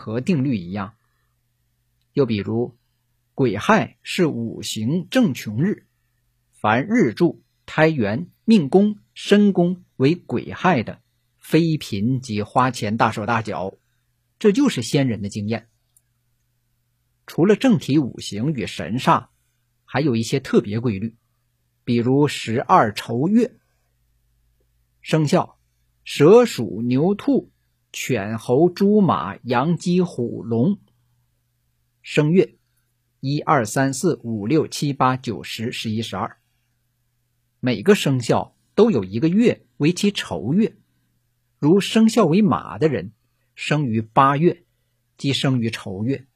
和定律一样。又比如，癸亥是五行正穷日，凡日柱、胎元、命宫、身宫为癸亥的，非贫即花钱大手大脚，这就是先人的经验。除了正体五行与神煞，还有一些特别规律，比如十二丑月。生肖：蛇、鼠、牛、兔、犬、猴、猪、马、羊、鸡、虎、龙。生月：一二三四五六七八九十十一十二。每个生肖都有一个月为其丑月，如生肖为马的人，生于八月，即生于丑月。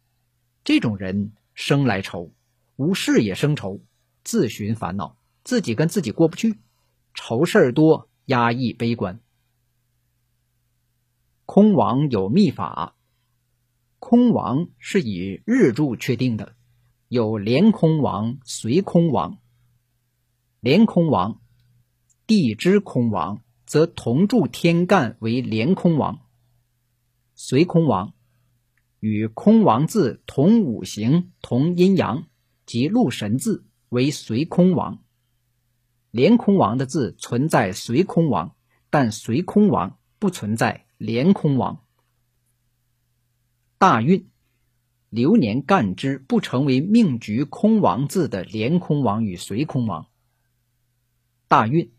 这种人生来愁，无事也生愁，自寻烦恼，自己跟自己过不去，愁事儿多。压抑悲观，空亡有秘法。空亡是以日柱确定的，有连空亡、随空亡。连空亡，地支空亡，则同柱天干为连空亡；随空亡，与空亡字同五行、同阴阳，即禄神字为随空亡。连空王的字存在随空王，但随空王不存在连空王。大运流年干支不成为命局空王字的连空王与随空王。大运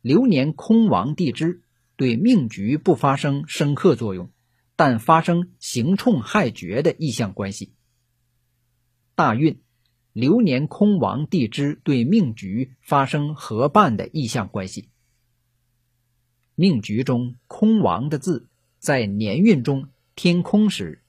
流年空王地支对命局不发生生克作用，但发生刑冲害绝的意象关系。大运。流年空亡地支对命局发生合办的意象关系。命局中空亡的字在年运中天空时